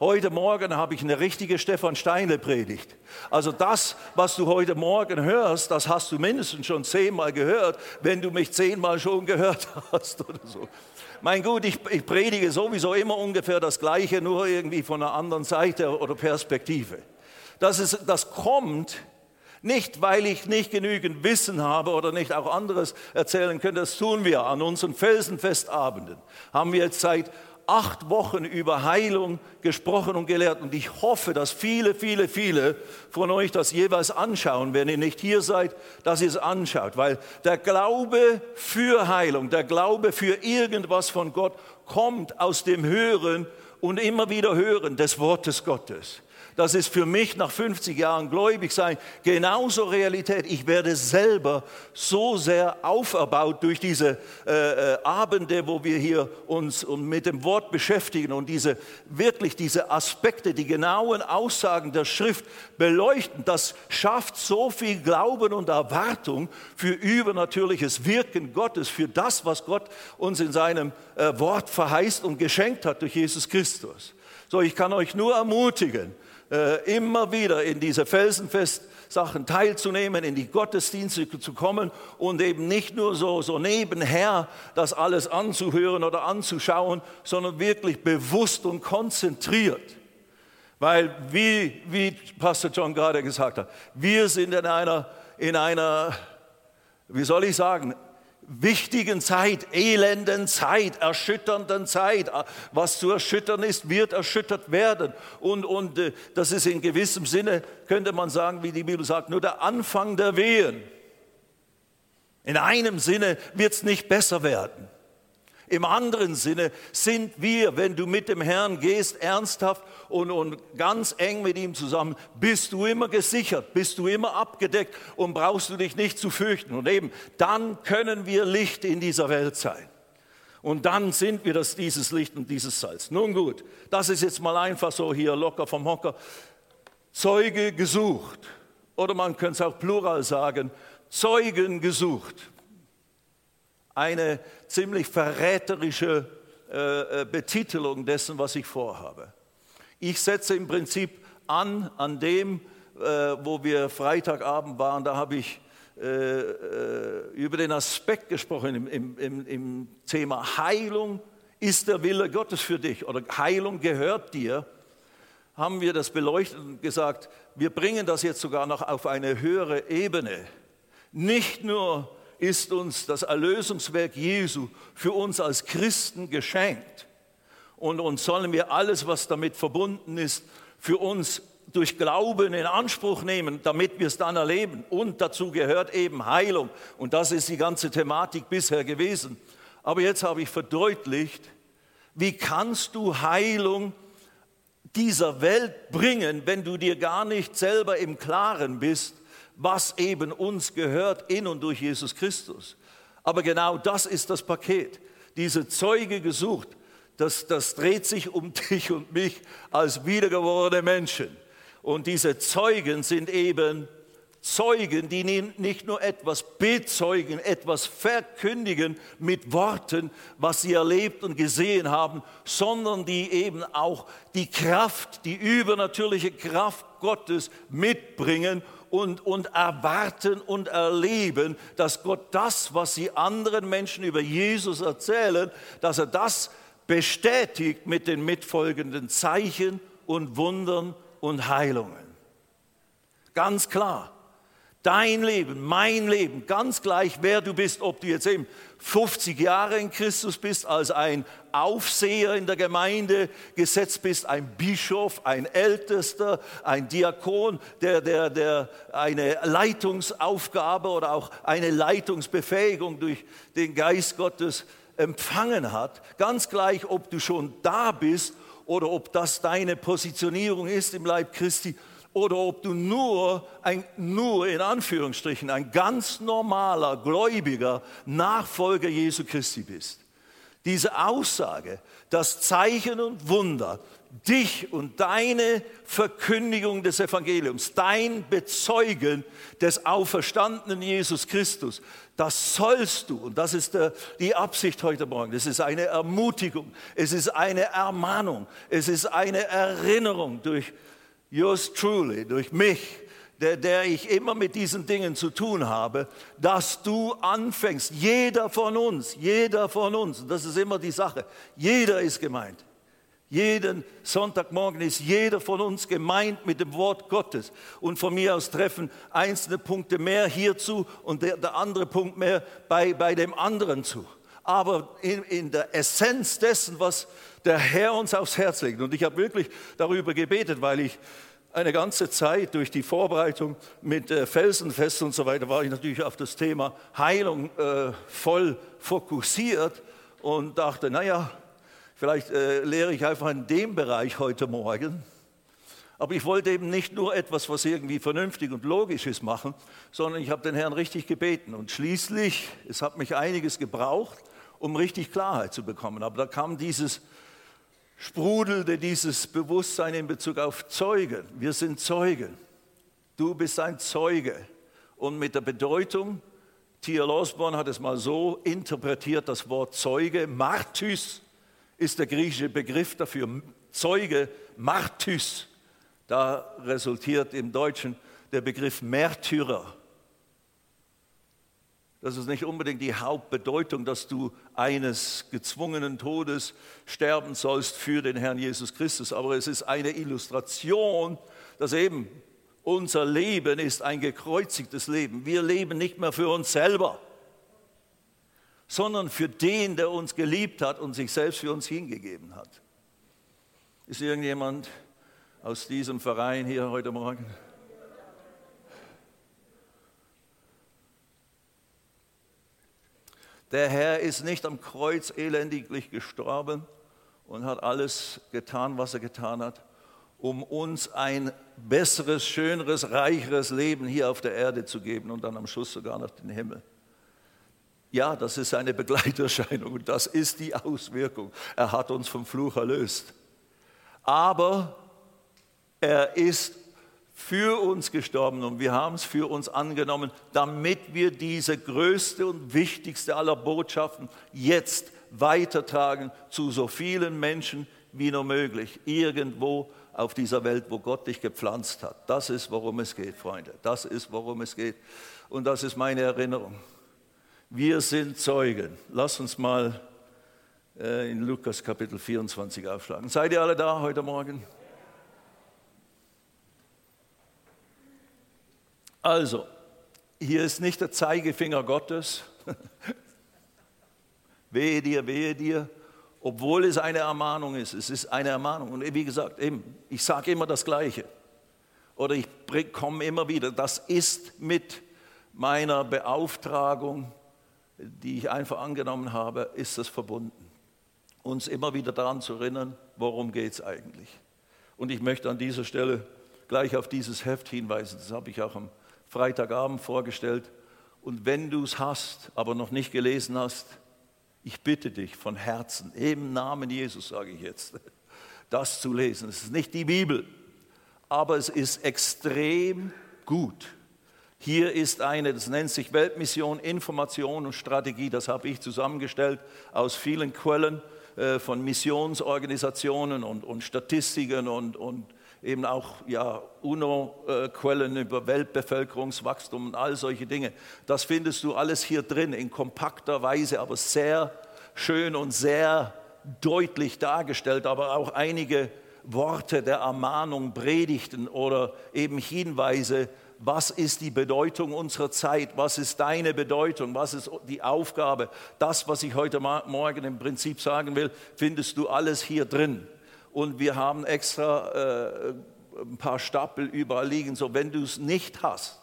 Heute Morgen habe ich eine richtige Stefan Steine Predigt. Also das, was du heute Morgen hörst, das hast du mindestens schon zehnmal gehört, wenn du mich zehnmal schon gehört hast oder so. Mein Gut, ich, ich predige sowieso immer ungefähr das Gleiche, nur irgendwie von einer anderen Seite oder Perspektive. Das, ist, das kommt nicht, weil ich nicht genügend Wissen habe oder nicht auch anderes erzählen könnte. Das tun wir an unseren Felsenfestabenden. Haben wir jetzt seit acht Wochen über Heilung gesprochen und gelehrt. Und ich hoffe, dass viele, viele, viele von euch das jeweils anschauen, wenn ihr nicht hier seid, dass ihr es anschaut. Weil der Glaube für Heilung, der Glaube für irgendwas von Gott kommt aus dem Hören und immer wieder Hören des Wortes Gottes das ist für mich nach 50 Jahren gläubig sein genauso Realität. Ich werde selber so sehr auferbaut durch diese äh, äh, Abende, wo wir hier uns mit dem Wort beschäftigen und diese wirklich diese Aspekte, die genauen Aussagen der Schrift beleuchten. Das schafft so viel Glauben und Erwartung für übernatürliches Wirken Gottes, für das, was Gott uns in seinem äh, Wort verheißt und geschenkt hat durch Jesus Christus. So, ich kann euch nur ermutigen, äh, immer wieder in diese Felsenfest-Sachen teilzunehmen, in die Gottesdienste zu kommen und eben nicht nur so, so nebenher das alles anzuhören oder anzuschauen, sondern wirklich bewusst und konzentriert. Weil, wie, wie Pastor John gerade gesagt hat, wir sind in einer, in einer, wie soll ich sagen, wichtigen Zeit, elenden Zeit, erschütternden Zeit. Was zu erschüttern ist, wird erschüttert werden. Und, und äh, das ist in gewissem Sinne, könnte man sagen, wie die Bibel sagt, nur der Anfang der Wehen. In einem Sinne wird es nicht besser werden. Im anderen Sinne sind wir, wenn du mit dem Herrn gehst, ernsthaft und, und ganz eng mit ihm zusammen, bist du immer gesichert, bist du immer abgedeckt und brauchst du dich nicht zu fürchten. Und eben, dann können wir Licht in dieser Welt sein. Und dann sind wir das, dieses Licht und dieses Salz. Nun gut, das ist jetzt mal einfach so hier locker vom Hocker. Zeuge gesucht. Oder man könnte es auch plural sagen, Zeugen gesucht eine ziemlich verräterische äh, äh, Betitelung dessen, was ich vorhabe. Ich setze im Prinzip an, an dem, äh, wo wir Freitagabend waren, da habe ich äh, äh, über den Aspekt gesprochen im, im, im, Thema Heilung ist der Wille Gottes für dich oder Heilung gehört dir, haben wir das beleuchtet und gesagt, wir bringen das jetzt sogar noch auf eine höhere Ebene. Nicht nur ist uns das Erlösungswerk Jesu für uns als Christen geschenkt. Und uns sollen wir alles, was damit verbunden ist, für uns durch Glauben in Anspruch nehmen, damit wir es dann erleben. Und dazu gehört eben Heilung. Und das ist die ganze Thematik bisher gewesen. Aber jetzt habe ich verdeutlicht, wie kannst du Heilung dieser Welt bringen, wenn du dir gar nicht selber im Klaren bist, was eben uns gehört in und durch Jesus Christus. Aber genau das ist das Paket. Diese Zeuge gesucht, das, das dreht sich um dich und mich als wiedergewordene Menschen. Und diese Zeugen sind eben Zeugen, die nicht nur etwas bezeugen, etwas verkündigen mit Worten, was sie erlebt und gesehen haben, sondern die eben auch die Kraft, die übernatürliche Kraft Gottes mitbringen und, und erwarten und erleben, dass Gott das, was sie anderen Menschen über Jesus erzählen, dass er das bestätigt mit den mitfolgenden Zeichen und Wundern und Heilungen. Ganz klar. Dein Leben, mein Leben, ganz gleich, wer du bist, ob du jetzt eben 50 Jahre in Christus bist, als ein Aufseher in der Gemeinde gesetzt bist, ein Bischof, ein Ältester, ein Diakon, der, der, der eine Leitungsaufgabe oder auch eine Leitungsbefähigung durch den Geist Gottes empfangen hat. Ganz gleich, ob du schon da bist oder ob das deine Positionierung ist im Leib Christi oder ob du nur, ein, nur in Anführungsstrichen, ein ganz normaler, gläubiger Nachfolger Jesu Christi bist. Diese Aussage, dass Zeichen und Wunder dich und deine Verkündigung des Evangeliums, dein Bezeugen des auferstandenen Jesus Christus, das sollst du, und das ist der, die Absicht heute Morgen, es ist eine Ermutigung, es ist eine Ermahnung, es ist eine Erinnerung durch yours truly, durch mich, der, der ich immer mit diesen Dingen zu tun habe, dass du anfängst, jeder von uns, jeder von uns, und das ist immer die Sache, jeder ist gemeint, jeden Sonntagmorgen ist jeder von uns gemeint mit dem Wort Gottes. Und von mir aus treffen einzelne Punkte mehr hierzu und der, der andere Punkt mehr bei, bei dem anderen zu. Aber in, in der Essenz dessen, was der Herr uns aufs Herz legt. Und ich habe wirklich darüber gebetet, weil ich eine ganze Zeit durch die Vorbereitung mit äh, Felsenfest und so weiter war ich natürlich auf das Thema Heilung äh, voll fokussiert und dachte, naja, Vielleicht äh, lehre ich einfach in dem Bereich heute Morgen. Aber ich wollte eben nicht nur etwas, was irgendwie vernünftig und logisch ist, machen, sondern ich habe den Herrn richtig gebeten. Und schließlich, es hat mich einiges gebraucht, um richtig Klarheit zu bekommen. Aber da kam dieses sprudelte dieses Bewusstsein in Bezug auf Zeugen. Wir sind Zeugen. Du bist ein Zeuge. Und mit der Bedeutung, T.L. Osborne hat es mal so interpretiert, das Wort Zeuge, Martys, ist der griechische Begriff dafür Zeuge, Martys. Da resultiert im Deutschen der Begriff Märtyrer. Das ist nicht unbedingt die Hauptbedeutung, dass du eines gezwungenen Todes sterben sollst für den Herrn Jesus Christus, aber es ist eine Illustration, dass eben unser Leben ist ein gekreuzigtes Leben. Wir leben nicht mehr für uns selber sondern für den, der uns geliebt hat und sich selbst für uns hingegeben hat. Ist irgendjemand aus diesem Verein hier heute Morgen? Der Herr ist nicht am Kreuz elendiglich gestorben und hat alles getan, was er getan hat, um uns ein besseres, schöneres, reicheres Leben hier auf der Erde zu geben und dann am Schluss sogar noch den Himmel. Ja, das ist eine Begleiterscheinung und das ist die Auswirkung. Er hat uns vom Fluch erlöst. Aber er ist für uns gestorben und wir haben es für uns angenommen, damit wir diese größte und wichtigste aller Botschaften jetzt weitertragen zu so vielen Menschen wie nur möglich, irgendwo auf dieser Welt, wo Gott dich gepflanzt hat. Das ist, worum es geht, Freunde. Das ist, worum es geht. Und das ist meine Erinnerung. Wir sind Zeugen. Lass uns mal äh, in Lukas Kapitel 24 aufschlagen. Seid ihr alle da heute Morgen? Also, hier ist nicht der Zeigefinger Gottes. wehe dir, wehe dir, obwohl es eine Ermahnung ist. Es ist eine Ermahnung. Und wie gesagt, eben, ich sage immer das Gleiche. Oder ich komme immer wieder. Das ist mit meiner Beauftragung die ich einfach angenommen habe, ist es verbunden. Uns immer wieder daran zu erinnern, worum geht es eigentlich. Und ich möchte an dieser Stelle gleich auf dieses Heft hinweisen. Das habe ich auch am Freitagabend vorgestellt. Und wenn du es hast, aber noch nicht gelesen hast, ich bitte dich von Herzen, im Namen Jesus sage ich jetzt, das zu lesen. Es ist nicht die Bibel, aber es ist extrem gut. Hier ist eine, das nennt sich Weltmission, Information und Strategie. Das habe ich zusammengestellt aus vielen Quellen äh, von Missionsorganisationen und, und Statistiken und, und eben auch ja, UNO-Quellen über Weltbevölkerungswachstum und all solche Dinge. Das findest du alles hier drin in kompakter Weise, aber sehr schön und sehr deutlich dargestellt, aber auch einige Worte der Ermahnung, Predigten oder eben Hinweise was ist die Bedeutung unserer Zeit, was ist deine Bedeutung, was ist die Aufgabe. Das, was ich heute Morgen im Prinzip sagen will, findest du alles hier drin. Und wir haben extra äh, ein paar Stapel überall liegen. So, wenn du es nicht hast,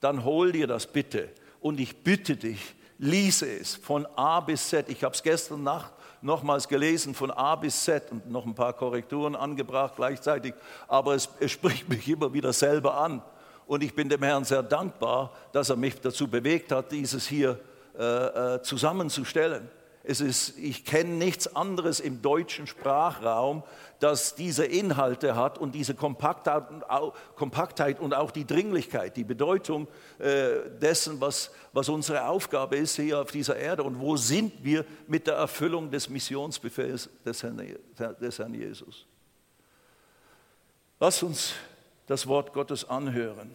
dann hol dir das bitte. Und ich bitte dich, liese es von A bis Z. Ich habe es gestern Nacht nochmals gelesen, von A bis Z und noch ein paar Korrekturen angebracht gleichzeitig. Aber es, es spricht mich immer wieder selber an. Und ich bin dem Herrn sehr dankbar, dass er mich dazu bewegt hat, dieses hier äh, äh, zusammenzustellen. Es ist, ich kenne nichts anderes im deutschen Sprachraum, das diese Inhalte hat und diese Kompaktheit und auch die Dringlichkeit, die Bedeutung äh, dessen, was, was unsere Aufgabe ist hier auf dieser Erde und wo sind wir mit der Erfüllung des Missionsbefehls des Herrn, des Herrn Jesus. Lass uns das Wort Gottes anhören,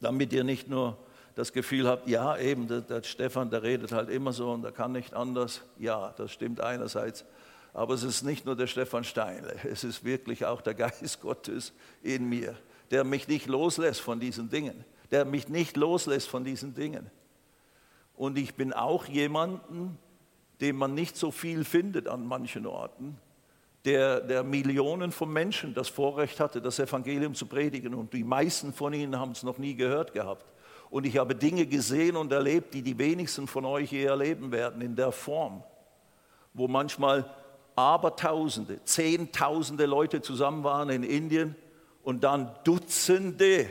damit ihr nicht nur das Gefühl habt, ja, eben, der, der, Stefan, der redet halt immer so und der kann nicht anders. Ja, das stimmt einerseits. Aber es ist nicht nur der Stefan Steinle, es ist wirklich auch der Geist Gottes in mir, der mich nicht loslässt von diesen Dingen, der mich nicht loslässt von diesen Dingen. Und ich bin auch jemanden, den man nicht so viel findet an manchen Orten, der, der Millionen von Menschen das Vorrecht hatte, das Evangelium zu predigen. Und die meisten von ihnen haben es noch nie gehört gehabt. Und ich habe Dinge gesehen und erlebt, die die wenigsten von euch je erleben werden, in der Form, wo manchmal Abertausende, Zehntausende Leute zusammen waren in Indien und dann Dutzende,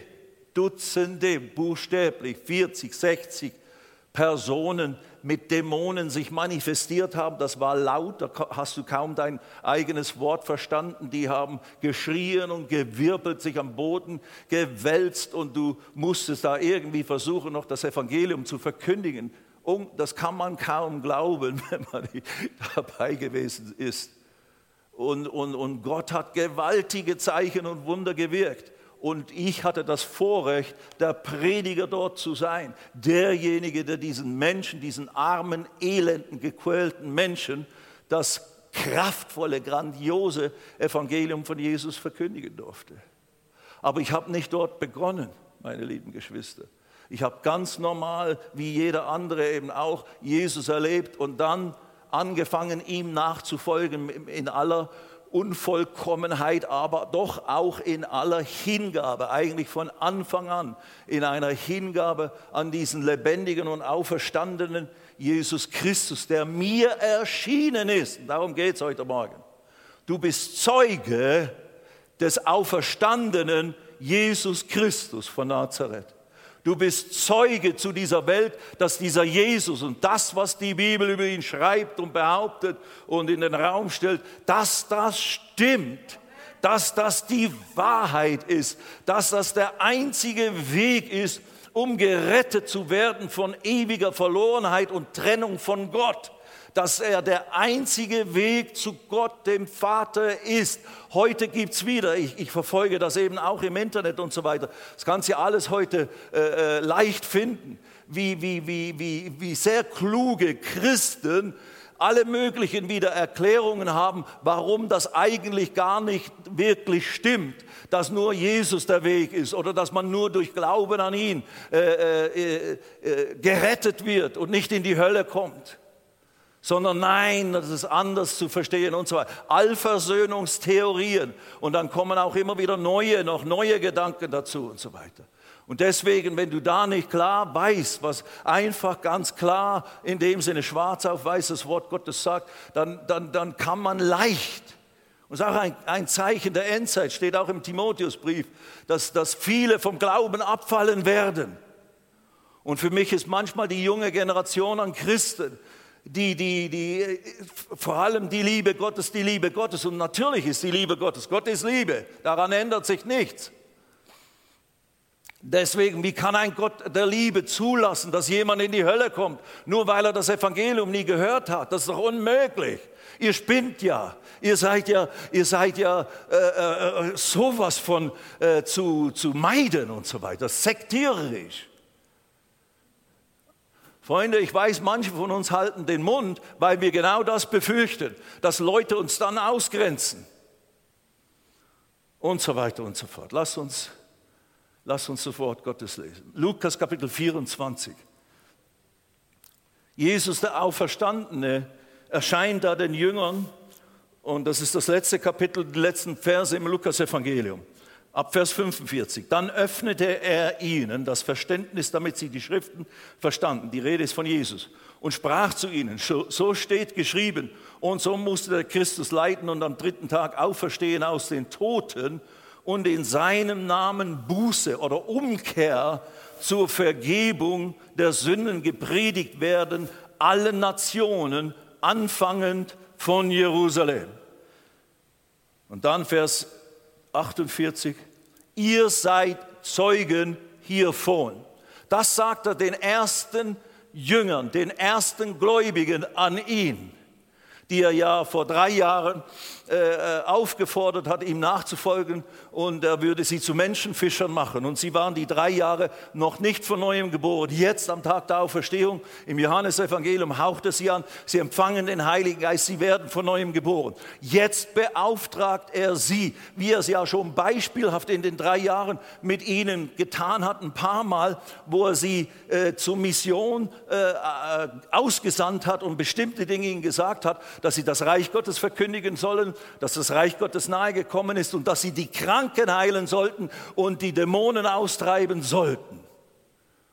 Dutzende, buchstäblich 40, 60 Personen mit Dämonen sich manifestiert haben. Das war laut, da hast du kaum dein eigenes Wort verstanden. Die haben geschrien und gewirbelt, sich am Boden gewälzt und du musstest da irgendwie versuchen, noch das Evangelium zu verkündigen. Und das kann man kaum glauben, wenn man dabei gewesen ist. Und, und, und Gott hat gewaltige Zeichen und Wunder gewirkt. Und ich hatte das Vorrecht, der Prediger dort zu sein. Derjenige, der diesen Menschen, diesen armen, elenden, gequälten Menschen das kraftvolle, grandiose Evangelium von Jesus verkündigen durfte. Aber ich habe nicht dort begonnen, meine lieben Geschwister. Ich habe ganz normal, wie jeder andere eben auch, Jesus erlebt und dann angefangen, ihm nachzufolgen in aller Unvollkommenheit, aber doch auch in aller Hingabe, eigentlich von Anfang an in einer Hingabe an diesen lebendigen und auferstandenen Jesus Christus, der mir erschienen ist. Darum geht es heute Morgen. Du bist Zeuge des auferstandenen Jesus Christus von Nazareth. Du bist Zeuge zu dieser Welt, dass dieser Jesus und das, was die Bibel über ihn schreibt und behauptet und in den Raum stellt, dass das stimmt, dass das die Wahrheit ist, dass das der einzige Weg ist, um gerettet zu werden von ewiger Verlorenheit und Trennung von Gott dass er der einzige Weg zu Gott, dem Vater ist. Heute gibt es wieder, ich, ich, verfolge das eben auch im Internet und so weiter, das kannst du alles heute äh, äh, leicht finden, wie, wie, wie, wie, wie sehr kluge Christen alle möglichen wieder Erklärungen haben, warum das eigentlich gar nicht wirklich stimmt, dass nur Jesus der Weg ist oder dass man nur durch Glauben an ihn äh, äh, äh, gerettet wird und nicht in die Hölle kommt sondern nein, das ist anders zu verstehen und so weiter. Allversöhnungstheorien und dann kommen auch immer wieder neue, noch neue Gedanken dazu und so weiter. Und deswegen, wenn du da nicht klar weißt, was einfach ganz klar in dem Sinne schwarz auf weiß das Wort Gottes sagt, dann, dann, dann kann man leicht, und es ist auch ein, ein Zeichen der Endzeit, steht auch im Timotheusbrief, dass, dass viele vom Glauben abfallen werden. Und für mich ist manchmal die junge Generation an Christen, die, die, die, vor allem die Liebe Gottes, die Liebe Gottes. Und natürlich ist die Liebe Gottes. Gott ist Liebe. Daran ändert sich nichts. Deswegen, wie kann ein Gott der Liebe zulassen, dass jemand in die Hölle kommt, nur weil er das Evangelium nie gehört hat? Das ist doch unmöglich. Ihr spinnt ja. Ihr seid ja, ihr seid ja äh, äh, sowas von äh, zu, zu meiden und so weiter. Sektiererisch. Freunde, ich weiß, manche von uns halten den Mund, weil wir genau das befürchten, dass Leute uns dann ausgrenzen. Und so weiter und so fort. Lass uns, lass uns sofort Gottes lesen. Lukas Kapitel 24. Jesus, der Auferstandene, erscheint da den Jüngern. Und das ist das letzte Kapitel, die letzten Verse im Lukas-Evangelium. Ab Vers 45. Dann öffnete er ihnen das Verständnis, damit sie die Schriften verstanden. Die Rede ist von Jesus. Und sprach zu ihnen, so steht geschrieben, und so musste der Christus leiden und am dritten Tag auferstehen aus den Toten und in seinem Namen Buße oder Umkehr zur Vergebung der Sünden gepredigt werden, allen Nationen, anfangend von Jerusalem. Und dann Vers 48, ihr seid Zeugen hiervon. Das sagt er den ersten Jüngern, den ersten Gläubigen an ihn, die er ja vor drei Jahren äh, äh, aufgefordert hat, ihm nachzufolgen und er würde sie zu Menschenfischern machen. Und sie waren die drei Jahre noch nicht von neuem geboren. Jetzt am Tag der Auferstehung im Johannesevangelium haucht es sie an, sie empfangen den Heiligen Geist, sie werden von neuem geboren. Jetzt beauftragt er sie, wie er es ja schon beispielhaft in den drei Jahren mit ihnen getan hat, ein paar Mal, wo er sie äh, zur Mission äh, äh ausgesandt hat und bestimmte Dinge ihnen gesagt hat, dass sie das Reich Gottes verkündigen sollen, dass das Reich Gottes nahe gekommen ist und dass sie die Kranken heilen sollten und die Dämonen austreiben sollten.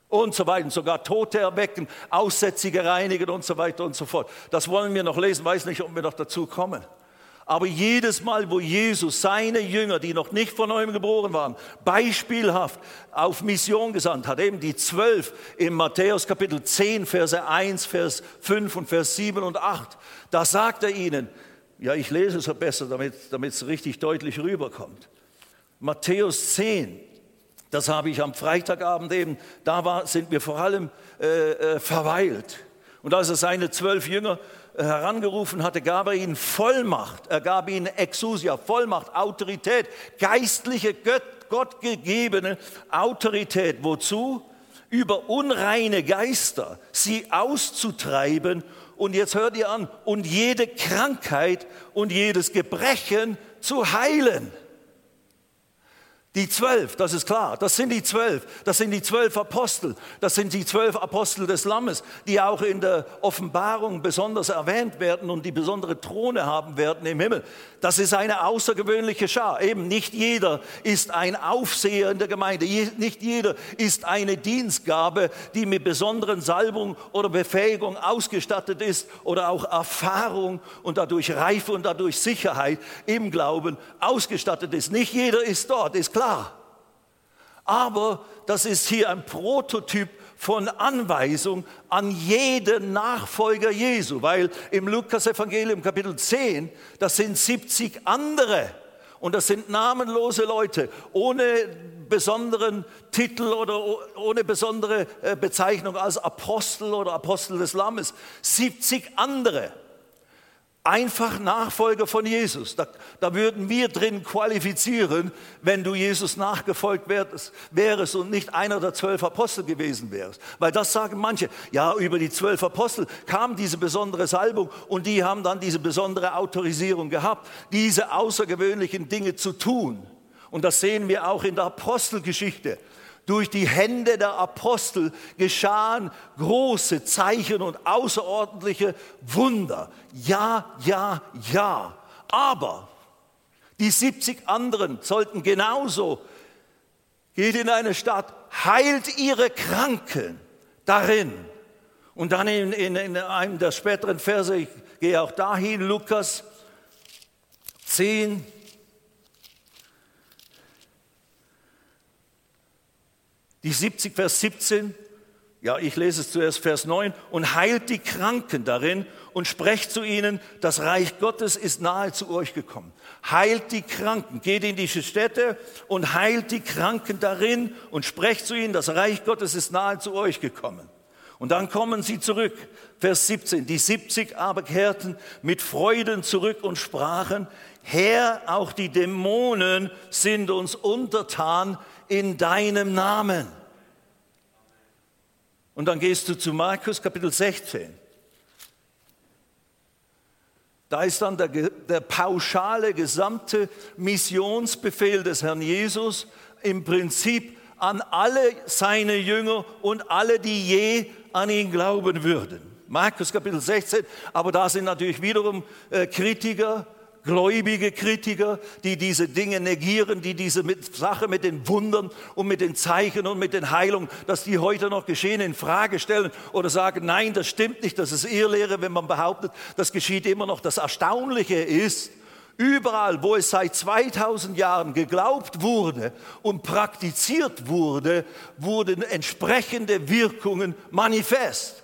Und so weiter, sogar Tote erwecken, Aussätzige reinigen und so weiter und so fort. Das wollen wir noch lesen, weiß nicht, ob wir noch dazu kommen. Aber jedes Mal, wo Jesus seine Jünger, die noch nicht von neuem geboren waren, beispielhaft auf Mission gesandt hat, eben die zwölf im Matthäus Kapitel 10, Verse 1, Vers 5 und Vers 7 und 8, da sagt er ihnen, ja, ich lese es besser, damit, es richtig deutlich rüberkommt. Matthäus 10, das habe ich am Freitagabend eben, da war, sind wir vor allem äh, äh, verweilt. Und als er seine zwölf Jünger herangerufen hatte, gab er ihnen Vollmacht, er gab ihnen Exousia, Vollmacht, Autorität, geistliche, Gott, gottgegebene Autorität. Wozu? Über unreine Geister, sie auszutreiben und jetzt hört ihr an, und jede Krankheit und jedes Gebrechen zu heilen. Die zwölf, das ist klar, das sind die zwölf, das sind die zwölf Apostel, das sind die zwölf Apostel des Lammes, die auch in der Offenbarung besonders erwähnt werden und die besondere Throne haben werden im Himmel. Das ist eine außergewöhnliche Schar. Eben nicht jeder ist ein Aufseher in der Gemeinde, nicht jeder ist eine Dienstgabe, die mit besonderen Salbung oder Befähigung ausgestattet ist oder auch Erfahrung und dadurch Reife und dadurch Sicherheit im Glauben ausgestattet ist. Nicht jeder ist dort, ist klar klar. Aber das ist hier ein Prototyp von Anweisung an jeden Nachfolger Jesu, weil im Lukas-Evangelium Kapitel 10, das sind 70 andere und das sind namenlose Leute ohne besonderen Titel oder ohne besondere äh, Bezeichnung als Apostel oder Apostel des Lammes. 70 andere einfach Nachfolger von Jesus. Da, da, würden wir drin qualifizieren, wenn du Jesus nachgefolgt wärst, wärst und nicht einer der zwölf Apostel gewesen wärst. Weil das sagen manche, ja, über die zwölf Apostel kam diese besondere Salbung und die haben dann diese besondere Autorisierung gehabt, diese außergewöhnlichen Dinge zu tun. Und das sehen wir auch in der Apostelgeschichte. Durch die Hände der Apostel geschahen große Zeichen und außerordentliche Wunder. Ja, ja, ja. Aber die 70 anderen sollten genauso, geht in eine Stadt, heilt ihre Kranken darin. Und dann in, in, in einem der späteren Verse, ich gehe auch dahin, Lukas 10, Die 70, Vers 17, ja, ich lese es zuerst, Vers 9, und heilt die Kranken darin und sprecht zu ihnen, das Reich Gottes ist nahe zu euch gekommen. Heilt die Kranken, geht in diese Städte und heilt die Kranken darin und sprecht zu ihnen, das Reich Gottes ist nahe zu euch gekommen. Und dann kommen sie zurück, Vers 17, die 70 aber kehrten mit Freuden zurück und sprachen, Herr, auch die Dämonen sind uns untertan in deinem Namen. Und dann gehst du zu Markus Kapitel 16. Da ist dann der, der, pauschale gesamte Missionsbefehl des Herrn Jesus im Prinzip an alle seine Jünger und alle, die je an ihn glauben würden. Markus Kapitel 16, aber da sind natürlich wiederum äh, Kritiker, gläubige Kritiker, die diese Dinge negieren, die diese Sache mit den Wundern und mit den Zeichen und mit den Heilungen, dass die heute noch geschehen, in Frage stellen oder sagen, nein, das stimmt nicht, das ist Irrlehre, wenn man behauptet, das geschieht immer noch. Das Erstaunliche ist, überall, wo es seit 2000 Jahren geglaubt wurde und praktiziert wurde, wurden entsprechende Wirkungen manifest.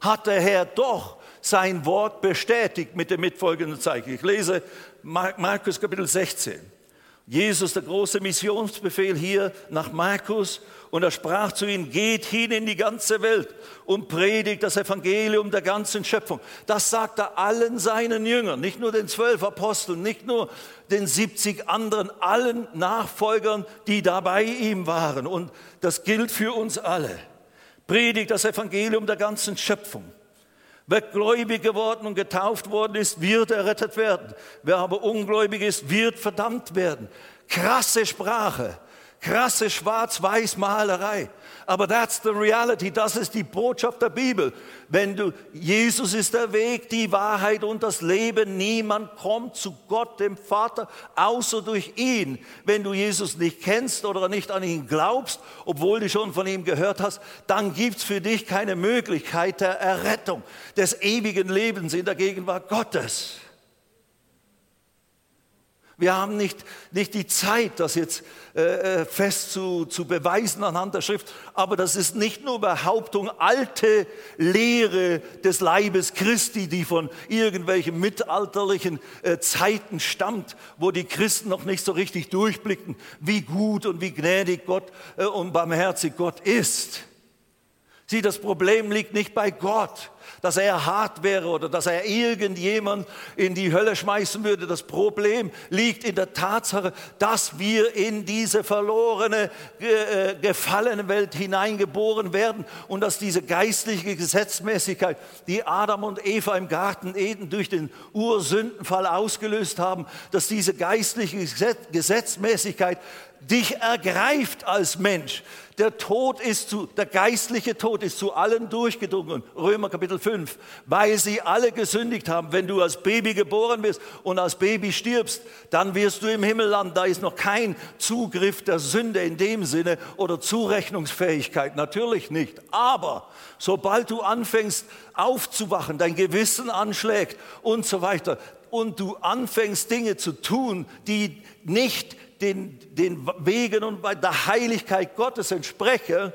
Hat der Herr doch sein Wort bestätigt mit dem mitfolgenden Zeichen. Ich lese Markus Kapitel 16. Jesus, der große Missionsbefehl hier nach Markus. Und er sprach zu ihnen, geht hin in die ganze Welt und predigt das Evangelium der ganzen Schöpfung. Das sagt er allen seinen Jüngern, nicht nur den zwölf Aposteln, nicht nur den 70 anderen, allen Nachfolgern, die da bei ihm waren. Und das gilt für uns alle. Predigt das Evangelium der ganzen Schöpfung. Wer gläubig geworden und getauft worden ist, wird errettet werden. Wer aber ungläubig ist, wird verdammt werden. Krasse Sprache, krasse Schwarz-Weiß-Malerei. Aber that's the reality, das ist die Botschaft der Bibel. Wenn du, Jesus ist der Weg, die Wahrheit und das Leben. Niemand kommt zu Gott, dem Vater, außer durch ihn. Wenn du Jesus nicht kennst oder nicht an ihn glaubst, obwohl du schon von ihm gehört hast, dann gibt's für dich keine Möglichkeit der Errettung, des ewigen Lebens in der Gegenwart Gottes. Wir haben nicht, nicht die Zeit, das jetzt äh, äh, fest zu, zu beweisen anhand der Schrift, aber das ist nicht nur Behauptung, alte Lehre des Leibes Christi, die von irgendwelchen mittelalterlichen äh, Zeiten stammt, wo die Christen noch nicht so richtig durchblicken, wie gut und wie gnädig Gott äh, und barmherzig Gott ist. Sieh, das Problem liegt nicht bei Gott dass er hart wäre oder dass er irgendjemand in die Hölle schmeißen würde. Das Problem liegt in der Tatsache, dass wir in diese verlorene, äh, gefallene Welt hineingeboren werden und dass diese geistliche Gesetzmäßigkeit, die Adam und Eva im Garten Eden durch den Ursündenfall ausgelöst haben, dass diese geistliche Gesetzmäßigkeit dich ergreift als Mensch. Der Tod ist zu, der geistliche Tod ist zu allen durchgedrungen. Römer Kapitel 5. Weil sie alle gesündigt haben. Wenn du als Baby geboren bist und als Baby stirbst, dann wirst du im Himmel landen. Da ist noch kein Zugriff der Sünde in dem Sinne oder Zurechnungsfähigkeit. Natürlich nicht. Aber sobald du anfängst aufzuwachen, dein Gewissen anschlägt und so weiter, und du anfängst Dinge zu tun, die nicht den, den Wegen und bei der Heiligkeit Gottes entspreche,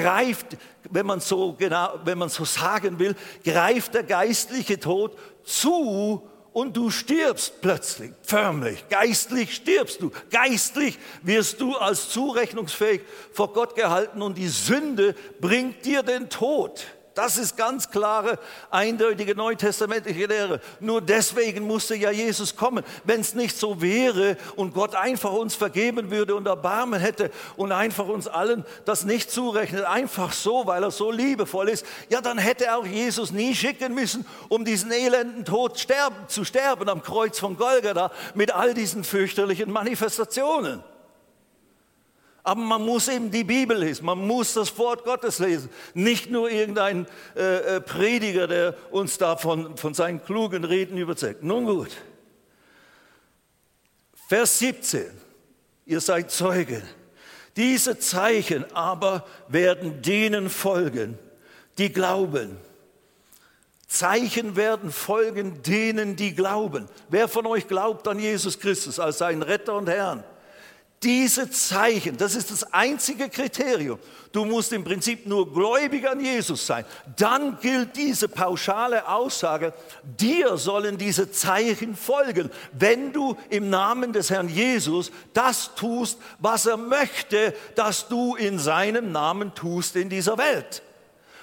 greift, wenn man so genau, wenn man so sagen will, greift der geistliche Tod zu und du stirbst plötzlich, förmlich. Geistlich stirbst du. Geistlich wirst du als zurechnungsfähig vor Gott gehalten und die Sünde bringt dir den Tod. Das ist ganz klare, eindeutige neutestamentliche Lehre. Nur deswegen musste ja Jesus kommen. Wenn es nicht so wäre und Gott einfach uns vergeben würde und Erbarmen hätte und einfach uns allen das nicht zurechnet, einfach so, weil er so liebevoll ist, ja, dann hätte auch Jesus nie schicken müssen, um diesen elenden Tod sterben, zu sterben am Kreuz von Golgatha mit all diesen fürchterlichen Manifestationen. Aber man muss eben die Bibel lesen, man muss das Wort Gottes lesen. Nicht nur irgendein äh, äh, Prediger, der uns da von, von seinen klugen Reden überzeugt. Nun gut. Vers 17. Ihr seid Zeugen. Diese Zeichen aber werden denen folgen, die glauben. Zeichen werden folgen denen, die glauben. Wer von euch glaubt an Jesus Christus als seinen Retter und Herrn? Diese Zeichen, das ist das einzige Kriterium. Du musst im Prinzip nur gläubig an Jesus sein. Dann gilt diese pauschale Aussage, dir sollen diese Zeichen folgen, wenn du im Namen des Herrn Jesus das tust, was er möchte, dass du in seinem Namen tust in dieser Welt.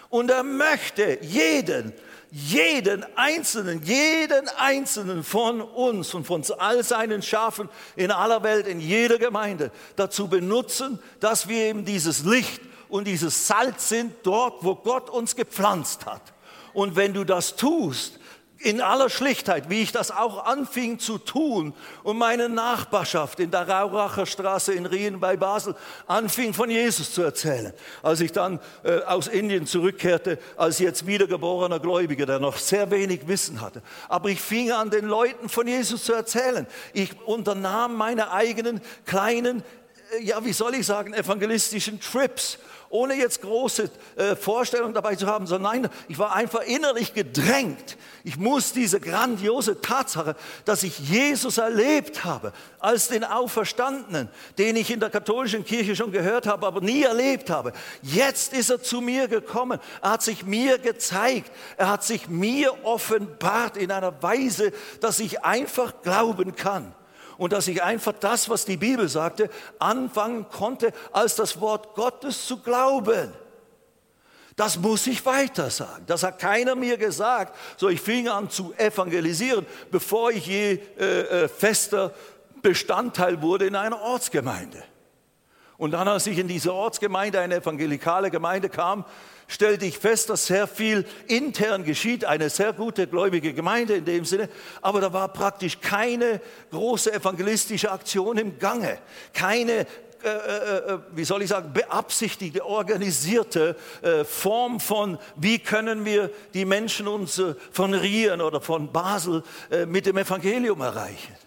Und er möchte jeden, jeden Einzelnen, jeden Einzelnen von uns und von all seinen Schafen in aller Welt, in jeder Gemeinde dazu benutzen, dass wir eben dieses Licht und dieses Salz sind dort, wo Gott uns gepflanzt hat. Und wenn du das tust, in aller Schlichtheit, wie ich das auch anfing zu tun und meine Nachbarschaft in der Rauracher Straße in Rien bei Basel anfing von Jesus zu erzählen. Als ich dann äh, aus Indien zurückkehrte, als jetzt wiedergeborener Gläubiger, der noch sehr wenig Wissen hatte. Aber ich fing an, den Leuten von Jesus zu erzählen. Ich unternahm meine eigenen kleinen ja, wie soll ich sagen, evangelistischen Trips, ohne jetzt große äh, Vorstellungen dabei zu haben, sondern nein, ich war einfach innerlich gedrängt. Ich muss diese grandiose Tatsache, dass ich Jesus erlebt habe, als den Auferstandenen, den ich in der katholischen Kirche schon gehört habe, aber nie erlebt habe. Jetzt ist er zu mir gekommen. Er hat sich mir gezeigt. Er hat sich mir offenbart in einer Weise, dass ich einfach glauben kann und dass ich einfach das, was die Bibel sagte, anfangen konnte, als das Wort Gottes zu glauben. Das muss ich weiter sagen. Das hat keiner mir gesagt. So, ich fing an zu evangelisieren, bevor ich je äh, äh, fester Bestandteil wurde in einer Ortsgemeinde. Und dann, als ich in diese Ortsgemeinde, eine evangelikale Gemeinde kam, stellte ich fest, dass sehr viel intern geschieht, eine sehr gute gläubige Gemeinde in dem Sinne, aber da war praktisch keine große evangelistische Aktion im Gange, keine äh, äh, äh, wie soll ich sagen, beabsichtigte, organisierte Form von, wie können wir die Menschen uns von Rien oder von Basel mit dem Evangelium erreichen.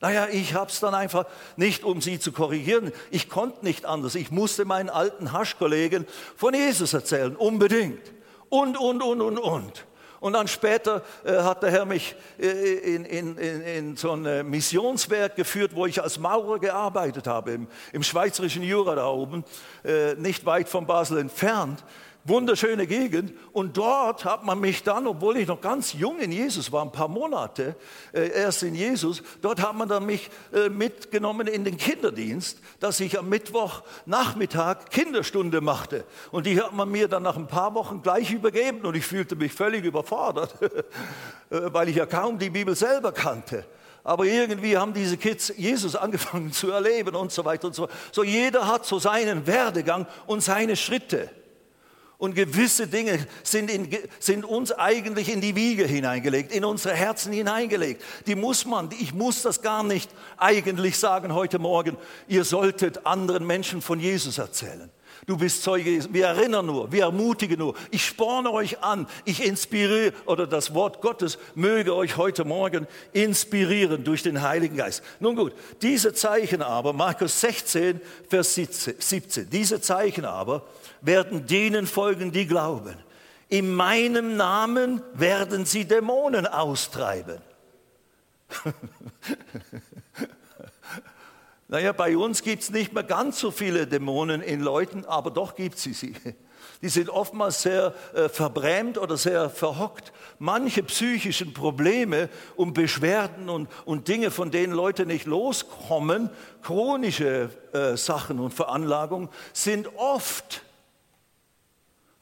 Naja, ich habe es dann einfach nicht, um sie zu korrigieren. Ich konnte nicht anders. Ich musste meinen alten Haschkollegen von Jesus erzählen, unbedingt. Und, und, und, und, und. Und dann später äh, hat der Herr mich äh, in, in, in, in, so ein Missionswerk geführt, wo ich als Maurer gearbeitet habe, im, im schweizerischen Jura da oben, äh, nicht weit von Basel entfernt wunderschöne Gegend. Und dort hat man mich dann, obwohl ich noch ganz jung in Jesus war, ein paar Monate äh, erst in Jesus, dort hat man dann mich äh, mitgenommen in den Kinderdienst, dass ich am Mittwochnachmittag Kinderstunde machte. Und die hat man mir dann nach ein paar Wochen gleich übergeben und ich fühlte mich völlig überfordert, äh, weil ich ja kaum die Bibel selber kannte aber irgendwie haben diese Kids Jesus angefangen zu erleben und so weiter und so. So jeder hat so seinen Werdegang und seine Schritte. Und gewisse Dinge sind, in, sind, uns eigentlich in die Wiege hineingelegt, in unsere Herzen hineingelegt. Die muss man, ich muss das gar nicht eigentlich sagen heute Morgen. Ihr solltet anderen Menschen von Jesus erzählen. Du bist Zeuge, wir erinnern nur, wir ermutigen nur. Ich sporne euch an, ich inspiriere, oder das Wort Gottes möge euch heute Morgen inspirieren durch den Heiligen Geist. Nun gut, diese Zeichen aber, Markus 16, Vers 17, diese Zeichen aber, werden denen folgen, die glauben. In meinem Namen werden sie Dämonen austreiben. naja, bei uns gibt es nicht mehr ganz so viele Dämonen in Leuten, aber doch gibt es sie. Die sind oftmals sehr äh, verbrämt oder sehr verhockt. Manche psychischen Probleme und Beschwerden und, und Dinge, von denen Leute nicht loskommen, chronische äh, Sachen und Veranlagungen, sind oft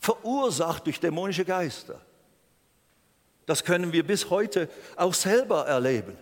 verursacht durch dämonische Geister. Das können wir bis heute auch selber erleben.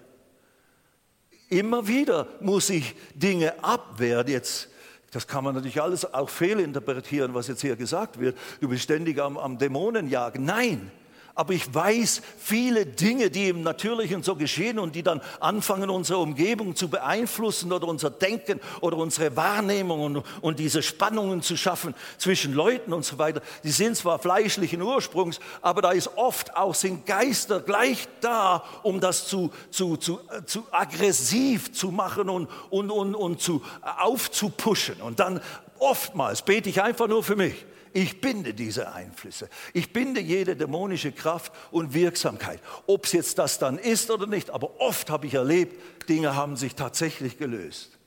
Immer wieder muss ich Dinge abwehren. Jetzt, das kann man natürlich alles auch fehlinterpretieren, was jetzt hier gesagt wird. Du bist ständig am, am Dämonen jagen. Nein, aber ich weiß viele Dinge, die im Natürlichen so geschehen und die dann anfangen, unsere Umgebung zu beeinflussen oder unser Denken oder unsere Wahrnehmung und, und diese Spannungen zu schaffen zwischen Leuten und so weiter. Die sind zwar fleischlichen Ursprungs, aber da ist oft auch sind Geister gleich da, um das zu, zu, zu, zu aggressiv zu machen und, und, und, und zu aufzupuschen. Und dann oftmals bete ich einfach nur für mich. Ich binde diese Einflüsse. Ich binde jede dämonische Kraft und Wirksamkeit. Ob es jetzt das dann ist oder nicht, aber oft habe ich erlebt, Dinge haben sich tatsächlich gelöst.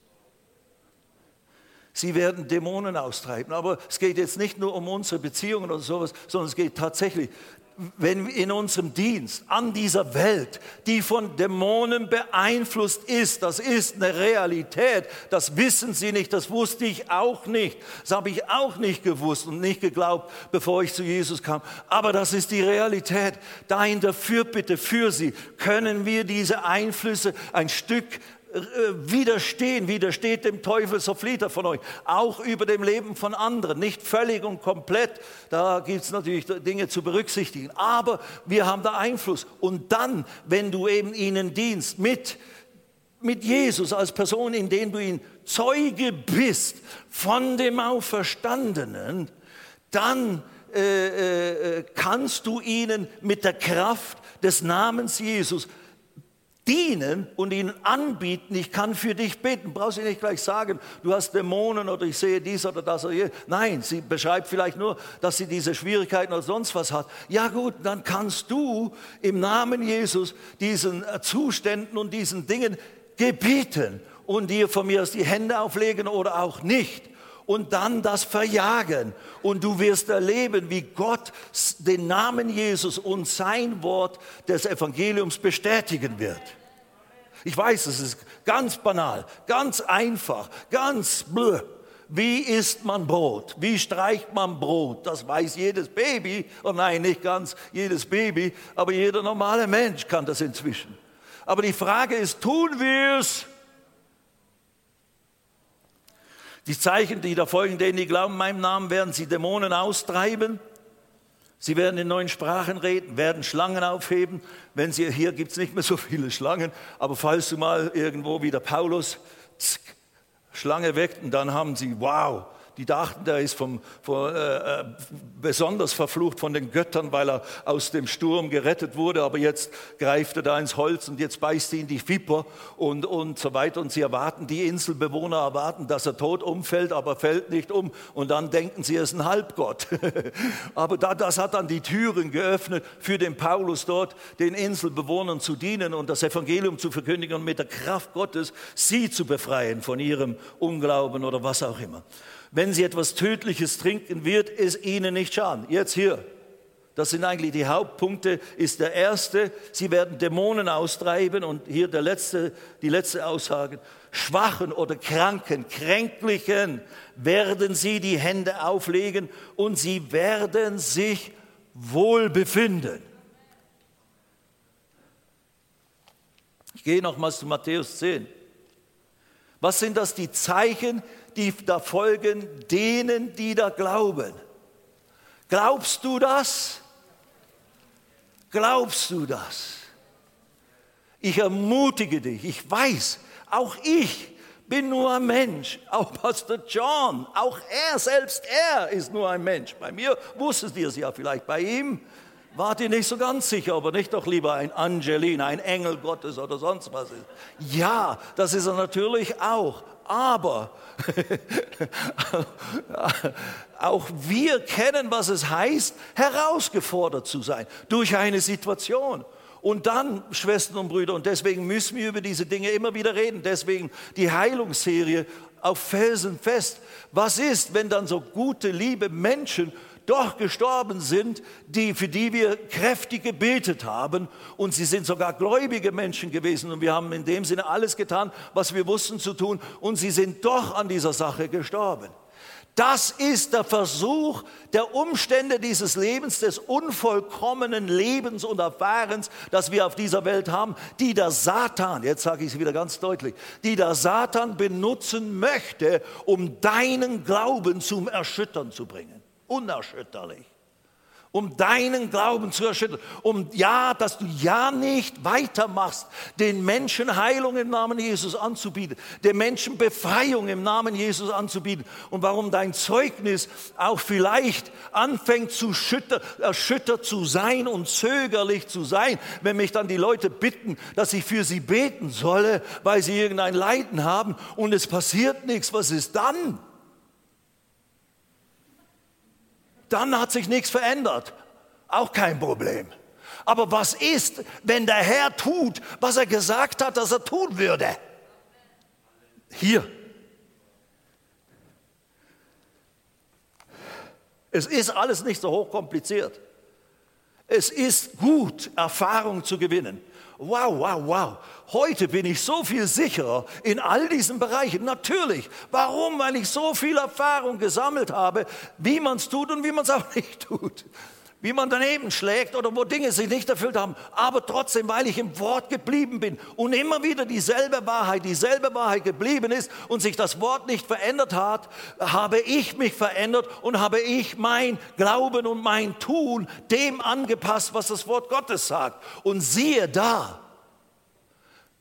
Sie werden Dämonen austreiben. Aber es geht jetzt nicht nur um unsere Beziehungen oder sowas, sondern es geht tatsächlich wenn in unserem Dienst an dieser Welt, die von Dämonen beeinflusst ist, das ist eine Realität, das wissen Sie nicht, das wusste ich auch nicht, das habe ich auch nicht gewusst und nicht geglaubt, bevor ich zu Jesus kam, aber das ist die Realität. Da in der Fürbitte für Sie können wir diese Einflüsse ein Stück widerstehen, widersteht dem Teufel, so flieht er von euch. Auch über dem Leben von anderen, nicht völlig und komplett, da gibt es natürlich Dinge zu berücksichtigen, aber wir haben da Einfluss. Und dann, wenn du eben ihnen dienst mit, mit Jesus als Person, in dem du ihn Zeuge bist von dem Auferstandenen, dann äh, äh, kannst du ihnen mit der Kraft des Namens Jesus dienen und ihnen anbieten, ich kann für dich beten. Brauchst du nicht gleich sagen, du hast Dämonen oder ich sehe dies oder das oder jenes. Nein, sie beschreibt vielleicht nur, dass sie diese Schwierigkeiten oder sonst was hat. Ja gut, dann kannst du im Namen Jesus diesen äh, Zuständen und diesen Dingen gebieten und dir von mir aus die Hände auflegen oder auch nicht und dann das verjagen. Und du wirst erleben, wie Gott den Namen Jesus und sein Wort des Evangeliums bestätigen wird. Ich weiß, es ist ganz banal, ganz einfach, ganz blöd. Wie isst man Brot? Wie streicht man Brot? Das weiß jedes Baby. Oh nein, nicht ganz jedes Baby, aber jeder normale Mensch kann das inzwischen. Aber die Frage ist, tun wir es? Die Zeichen, die da folgen, denen die glauben, meinem Namen werden sie Dämonen austreiben. Sie werden in neuen Sprachen reden, werden Schlangen aufheben. Wenn sie, hier gibt es nicht mehr so viele Schlangen, aber falls du mal irgendwo wie der Paulus tsk, Schlange weckt und dann haben sie, wow, die dachten, der ist vom, vom, äh, äh, besonders verflucht von den Göttern, weil er aus dem Sturm gerettet wurde. Aber jetzt greift er da ins Holz und jetzt beißt ihn die Viper und, und so weiter. Und sie erwarten, die Inselbewohner erwarten, dass er tot umfällt, aber fällt nicht um. Und dann denken sie, er ist ein Halbgott. aber da, das hat dann die Türen geöffnet für den Paulus dort, den Inselbewohnern zu dienen und das Evangelium zu verkündigen und mit der Kraft Gottes sie zu befreien von ihrem Unglauben oder was auch immer. Wenn sie etwas Tödliches trinken, wird es ihnen nicht schaden. Jetzt hier. Das sind eigentlich die Hauptpunkte. Ist der erste, sie werden Dämonen austreiben und hier der letzte, die letzte Aussage. Schwachen oder Kranken, Kränklichen werden sie die Hände auflegen und sie werden sich wohl befinden. Ich gehe nochmals zu Matthäus 10. Was sind das die Zeichen, die da folgen denen, die da glauben. Glaubst du das? Glaubst du das? Ich ermutige dich, ich weiß, auch ich bin nur ein Mensch, auch Pastor John, auch er, selbst er ist nur ein Mensch. Bei mir wusstet ihr es ja vielleicht, bei ihm wart ihr nicht so ganz sicher, aber nicht doch lieber ein Angelin, ein Engel Gottes oder sonst was ist. Ja, das ist er natürlich auch, aber auch wir kennen, was es heißt, herausgefordert zu sein durch eine Situation. Und dann, Schwestern und Brüder, und deswegen müssen wir über diese Dinge immer wieder reden, deswegen die Heilungsserie auf Felsen fest. Was ist, wenn dann so gute, liebe Menschen doch gestorben sind, die, für die wir kräftig gebetet haben. Und sie sind sogar gläubige Menschen gewesen. Und wir haben in dem Sinne alles getan, was wir wussten zu tun. Und sie sind doch an dieser Sache gestorben. Das ist der Versuch der Umstände dieses Lebens, des unvollkommenen Lebens und Erfahrens, das wir auf dieser Welt haben, die der Satan, jetzt sage ich es wieder ganz deutlich, die der Satan benutzen möchte, um deinen Glauben zum Erschüttern zu bringen unerschütterlich. Um deinen Glauben zu erschüttern. Um ja, dass du ja nicht weitermachst, den Menschen Heilung im Namen Jesus anzubieten, den Menschen Befreiung im Namen Jesus anzubieten. Und warum dein Zeugnis auch vielleicht anfängt zu schütter, erschüttert zu sein und zögerlich zu sein, wenn mich dann die Leute bitten, dass ich für sie beten solle, weil sie irgendein Leiden haben und es passiert nichts. Was ist dann? Dann hat sich nichts verändert. Auch kein Problem. Aber was ist, wenn der Herr tut, was er gesagt hat, dass er tun würde? Hier. Es ist alles nicht so hochkompliziert. Es ist gut, Erfahrung zu gewinnen. Wow, wow, wow. Heute bin ich so viel sicherer in all diesen Bereichen. Natürlich. Warum? Weil ich so viel Erfahrung gesammelt habe, wie man es tut und wie man es auch nicht tut wie man daneben schlägt oder wo Dinge sich nicht erfüllt haben. Aber trotzdem, weil ich im Wort geblieben bin und immer wieder dieselbe Wahrheit, dieselbe Wahrheit geblieben ist und sich das Wort nicht verändert hat, habe ich mich verändert und habe ich mein Glauben und mein Tun dem angepasst, was das Wort Gottes sagt. Und siehe da,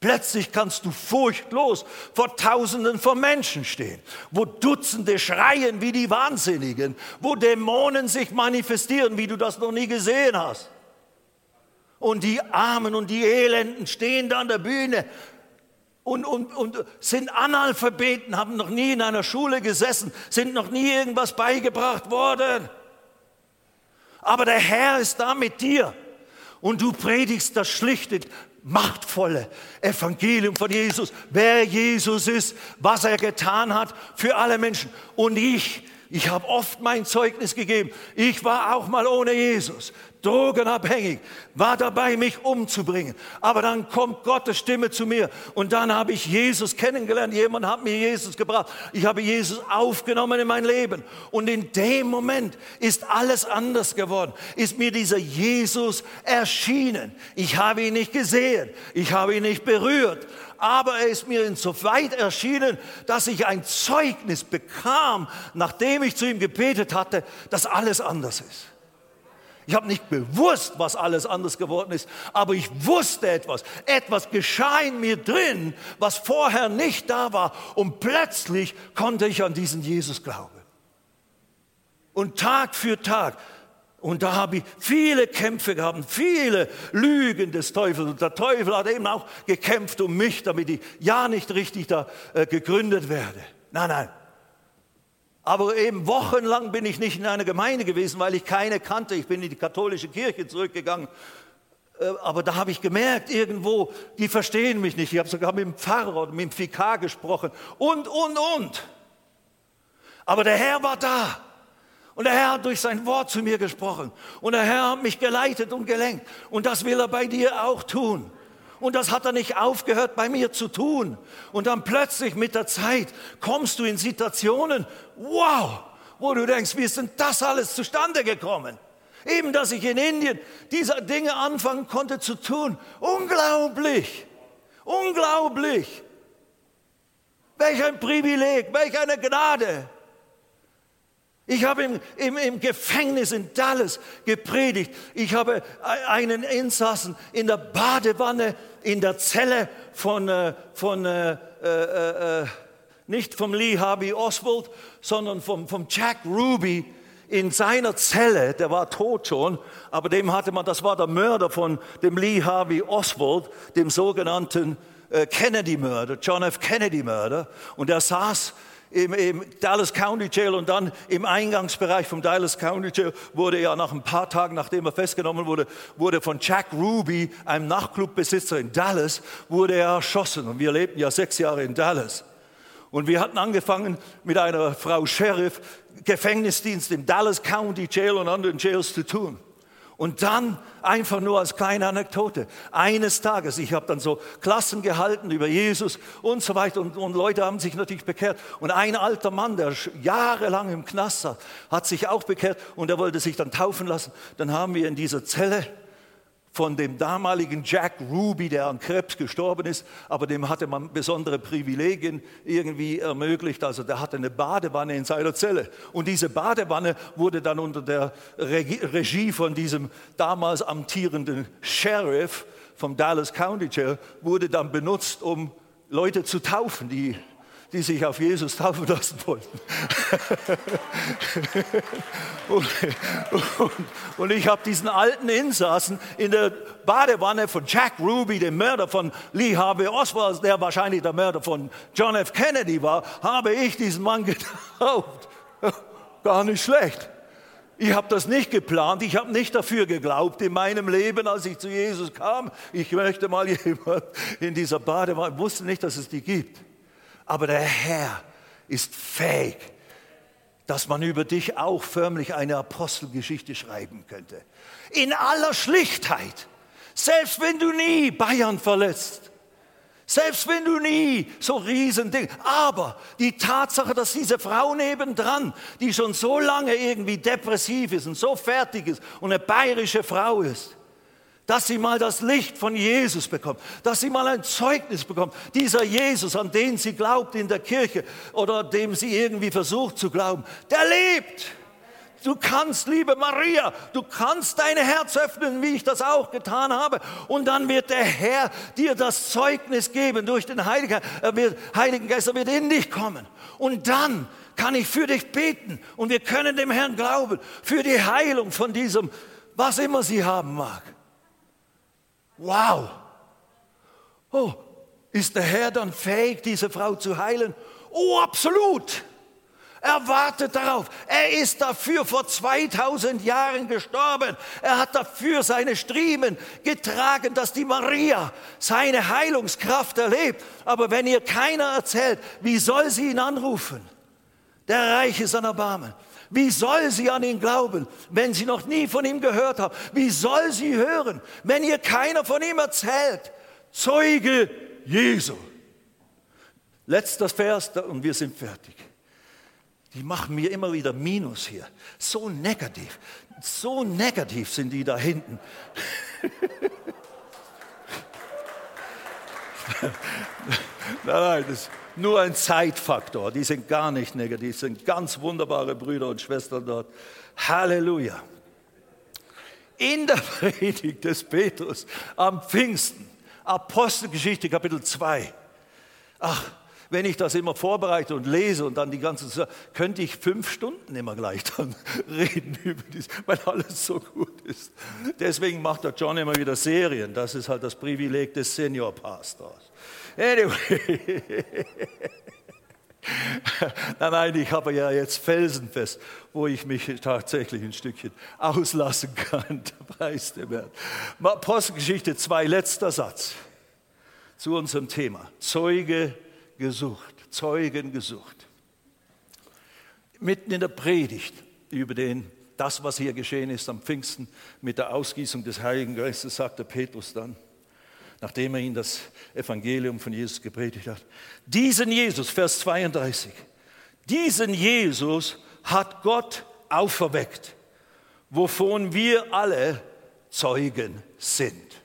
Plötzlich kannst du furchtlos vor Tausenden von Menschen stehen, wo Dutzende schreien wie die Wahnsinnigen, wo Dämonen sich manifestieren, wie du das noch nie gesehen hast. Und die Armen und die Elenden stehen da an der Bühne und, und, und sind Analphabeten, haben noch nie in einer Schule gesessen, sind noch nie irgendwas beigebracht worden. Aber der Herr ist da mit dir und du predigst das schlichte, machtvolle Evangelium von Jesus, wer Jesus ist, was er getan hat für alle Menschen. Und ich, ich habe oft mein Zeugnis gegeben. Ich war auch mal ohne Jesus drogenabhängig, war dabei, mich umzubringen. Aber dann kommt Gottes Stimme zu mir und dann habe ich Jesus kennengelernt. Jemand hat mir Jesus gebracht. Ich habe Jesus aufgenommen in mein Leben. Und in dem Moment ist alles anders geworden. Ist mir dieser Jesus erschienen. Ich habe ihn nicht gesehen. Ich habe ihn nicht berührt aber er ist mir insoweit erschienen, dass ich ein Zeugnis bekam, nachdem ich zu ihm gebetet hatte, dass alles anders ist. Ich habe nicht bewusst, was alles anders geworden ist, aber ich wusste etwas. Etwas geschah in mir drin, was vorher nicht da war. Und plötzlich konnte ich an diesen Jesus glauben. Und Tag für Tag. Und da habe ich viele Kämpfe gehabt, viele Lügen des Teufels. Und der Teufel hat eben auch gekämpft um mich, damit ich ja nicht richtig da äh, gegründet werde. Nein, nein. Aber eben wochenlang bin ich nicht in einer Gemeinde gewesen, weil ich keine kannte. Ich bin in die katholische Kirche zurückgegangen. Äh, aber da habe ich gemerkt, irgendwo, die verstehen mich nicht. Ich habe sogar mit dem Pfarrer oder mit dem Vikar gesprochen und, und, und. Aber der Herr war da. Und der Herr hat durch sein Wort zu mir gesprochen. Und der Herr hat mich geleitet und gelenkt. Und das will er bei dir auch tun. Und das hat er nicht aufgehört bei mir zu tun. Und dann plötzlich mit der Zeit kommst du in Situationen, wow, wo du denkst, wie ist denn das alles zustande gekommen? Eben, dass ich in Indien diese Dinge anfangen konnte zu tun. Unglaublich, unglaublich. Welch ein Privileg, welch eine Gnade. Ich habe im, im, im, Gefängnis in Dallas gepredigt. Ich habe einen Insassen in der Badewanne, in der Zelle von, äh, von äh, äh, äh, nicht vom Lee Harvey Oswald, sondern vom, vom Jack Ruby in seiner Zelle, der war tot schon, aber dem hatte man, das war der Mörder von dem Lee Harvey Oswald, dem sogenannten äh, Kennedy-Mörder, John F. Kennedy-Mörder. Und er saß im, im, Dallas County Jail und dann im Eingangsbereich vom Dallas County Jail wurde er nach ein paar Tagen, nachdem er festgenommen wurde, wurde von Jack Ruby, einem Nachtclubbesitzer in Dallas, wurde er erschossen. Und wir lebten ja sechs Jahre in Dallas. Und wir hatten angefangen mit einer Frau Sheriff Gefängnisdienst im Dallas County Jail und anderen Jails zu tun. Und dann einfach nur als kleine Anekdote. Eines Tages, ich habe dann so Klassen gehalten über Jesus und so weiter und, und, Leute haben sich natürlich bekehrt. Und ein alter Mann, der jahrelang im Knast saß, hat sich auch bekehrt und er wollte sich dann taufen lassen. Dann haben wir in dieser Zelle von dem damaligen Jack Ruby, der an Krebs gestorben ist, aber dem hatte man besondere Privilegien irgendwie ermöglicht. Also der hatte eine Badewanne in seiner Zelle. Und diese Badewanne wurde dann unter der Regie von diesem damals amtierenden Sheriff vom Dallas County Jail, wurde dann benutzt, um Leute zu taufen, die die sich auf Jesus taufen lassen wollten. und, und, und, ich habe diesen alten Insassen in der Badewanne von Jack Ruby, dem Mörder von Lee Harvey Oswald, der wahrscheinlich der Mörder von John F. Kennedy war, habe ich diesen Mann getauft. Gar nicht schlecht. Ich habe das nicht geplant, ich habe nicht dafür geglaubt in meinem Leben, als ich zu Jesus kam. Ich möchte mal jemand in dieser Badewanne, ich wusste nicht, dass es die gibt. Aber der Herr ist fähig, dass man über dich auch förmlich eine Apostelgeschichte schreiben könnte. In aller Schlichtheit. Selbst wenn du nie Bayern verletzt. Selbst wenn du nie so Riesending. Aber die Tatsache, dass diese Frau nebendran, die schon so lange irgendwie depressiv ist und so fertig ist und eine bayerische Frau ist, dass sie mal das Licht von Jesus bekommt, dass sie mal ein Zeugnis bekommt. Dieser Jesus, an den sie glaubt in der Kirche oder dem sie irgendwie versucht zu glauben, der lebt. Du kannst, liebe Maria, du kannst dein Herz öffnen, wie ich das auch getan habe. Und dann wird der Herr dir das Zeugnis geben durch den Heiligen, wird, Heiligen Geist, er wird in dich kommen. Und dann kann ich für dich beten und wir können dem Herrn glauben, für die Heilung von diesem, was immer sie haben mag. Wow. Oh, ist der Herr dann fähig, diese Frau zu heilen? Oh, absolut. Er wartet darauf. Er ist dafür vor 2000 Jahren gestorben. Er hat dafür seine Striemen getragen, dass die Maria seine Heilungskraft erlebt. Aber wenn ihr keiner erzählt, wie soll sie ihn anrufen? Der Reich ist an Erbarmen. Wie soll sie an ihn glauben, wenn sie noch nie von ihm gehört haben? Wie soll sie hören, wenn ihr keiner von ihm erzählt? Zeuge Jesu. Letzter Vers und wir sind fertig. Die machen mir immer wieder Minus hier. So negativ. So negativ sind die da hinten. nein, nein, das ist nur ein Zeitfaktor. Die sind gar nicht negativ, sind ganz wunderbare Brüder und Schwestern dort. Halleluja. In der Predigt des Petrus am Pfingsten, Apostelgeschichte Kapitel 2. Ach, wenn ich das immer vorbereite und lese und dann die ganze Zeit, könnte ich fünf Stunden immer gleich dann reden über dies, weil alles so gut ist. Deswegen macht der John immer wieder Serien. Das ist halt das Privileg des Seniorpastors. Anyway. nein, nein, ich habe ja jetzt felsenfest, wo ich mich tatsächlich ein Stückchen auslassen kann. Preis dem Herrn. Apostelgeschichte 2, letzter Satz zu unserem Thema. Zeuge gesucht, Zeugen gesucht. Mitten in der Predigt über den, das, was hier geschehen ist am Pfingsten mit der Ausgießung des Heiligen Geistes, sagte Petrus dann, nachdem er ihnen das Evangelium von Jesus gepredigt hat, diesen Jesus, Vers 32, diesen Jesus hat Gott auferweckt, wovon wir alle Zeugen sind.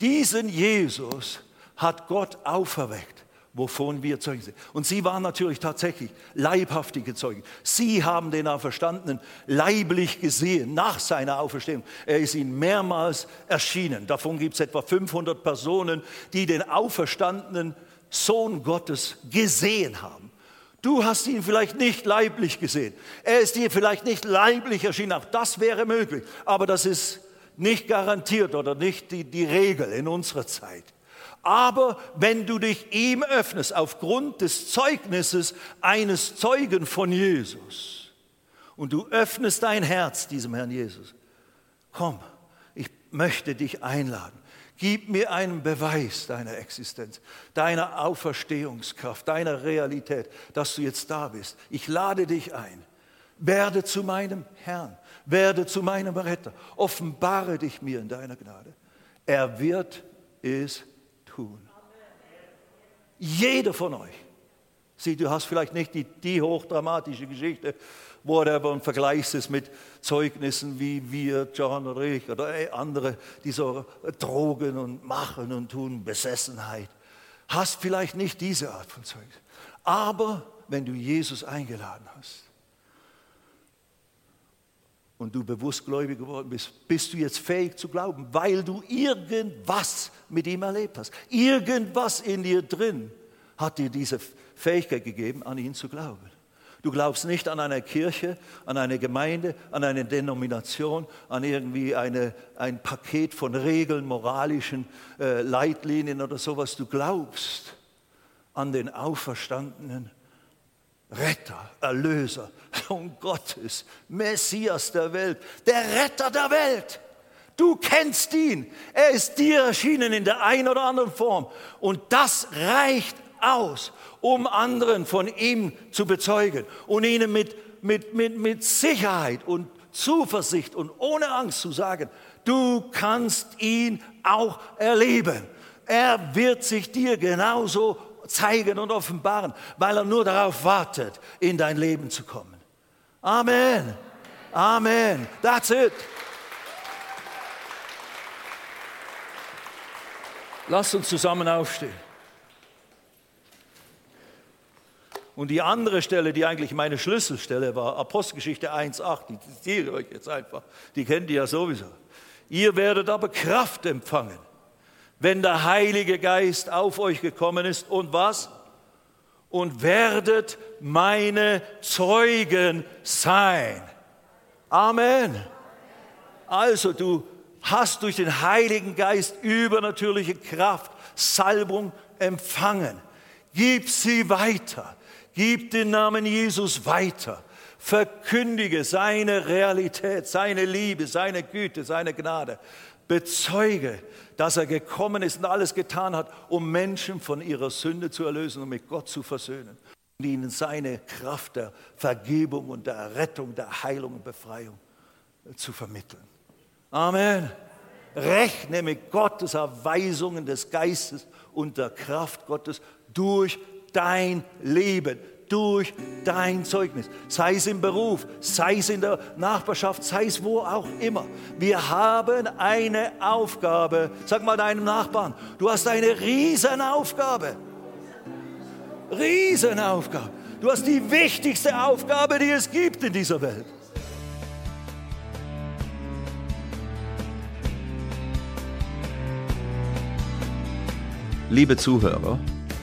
Diesen Jesus hat Gott auferweckt wovon wir Zeugen sind. Und sie waren natürlich tatsächlich leibhaftige Zeugen. Sie haben den Auferstandenen leiblich gesehen nach seiner Auferstehung. Er ist ihnen mehrmals erschienen. Davon gibt es etwa 500 Personen, die den auferstandenen Sohn Gottes gesehen haben. Du hast ihn vielleicht nicht leiblich gesehen. Er ist dir vielleicht nicht leiblich erschienen. Auch das wäre möglich. Aber das ist nicht garantiert oder nicht die, die Regel in unserer Zeit. Aber wenn du dich ihm öffnest aufgrund des Zeugnisses eines Zeugen von Jesus und du öffnest dein Herz diesem Herrn Jesus, komm, ich möchte dich einladen. Gib mir einen Beweis deiner Existenz, deiner Auferstehungskraft, deiner Realität, dass du jetzt da bist. Ich lade dich ein. Werde zu meinem Herrn, werde zu meinem Retter. Offenbare dich mir in deiner Gnade. Er wird es tun. Jeder von euch. Sieh, du hast vielleicht nicht die, die hochdramatische Geschichte, whatever, und vergleichst es mit Zeugnissen wie wir, John oder ich oder andere, die so Drogen und machen und tun, Besessenheit. Hast vielleicht nicht diese Art von Zeugnis. Aber wenn du Jesus eingeladen hast, und du bewusst gläubig geworden bist, bist du jetzt fähig zu glauben, weil du irgendwas mit ihm erlebt hast. Irgendwas in dir drin hat dir diese Fähigkeit gegeben, an ihn zu glauben. Du glaubst nicht an eine Kirche, an eine Gemeinde, an eine Denomination, an irgendwie eine, ein Paket von Regeln, moralischen äh, Leitlinien oder sowas. Du glaubst an den Auferstandenen Retter, Erlöser, Sohn Gottes, Messias der Welt, der Retter der Welt. Du kennst ihn. Er ist dir erschienen in der einen oder anderen Form. Und das reicht aus, um anderen von ihm zu bezeugen und ihnen mit, mit, mit, mit Sicherheit und Zuversicht und ohne Angst zu sagen, du kannst ihn auch erleben. Er wird sich dir genauso zeigen und offenbaren, weil er nur darauf wartet, in dein Leben zu kommen. Amen. Amen. That's it. Lass uns zusammen aufstehen. Und die andere Stelle, die eigentlich meine Schlüsselstelle war, Apostelgeschichte 1,8, die zitiere ich euch jetzt einfach, die kennt ihr ja sowieso. Ihr werdet aber Kraft empfangen, wenn der Heilige Geist auf euch gekommen ist und was? Und werdet meine Zeugen sein. Amen. Also du, hast durch den Heiligen Geist übernatürliche Kraft, Salbung empfangen. Gib sie weiter. Gib den Namen Jesus weiter. Verkündige seine Realität, seine Liebe, seine Güte, seine Gnade. Bezeuge, dass er gekommen ist und alles getan hat, um Menschen von ihrer Sünde zu erlösen und mit Gott zu versöhnen und ihnen seine Kraft der Vergebung und der Rettung, der Heilung und Befreiung zu vermitteln. Amen. Rechne mit Gottes Erweisungen des Geistes und der Kraft Gottes durch dein Leben, durch dein Zeugnis. Sei es im Beruf, sei es in der Nachbarschaft, sei es wo auch immer. Wir haben eine Aufgabe. Sag mal deinem Nachbarn, du hast eine Riesenaufgabe. Riesenaufgabe. Du hast die wichtigste Aufgabe, die es gibt in dieser Welt. Liebe Zuhörer,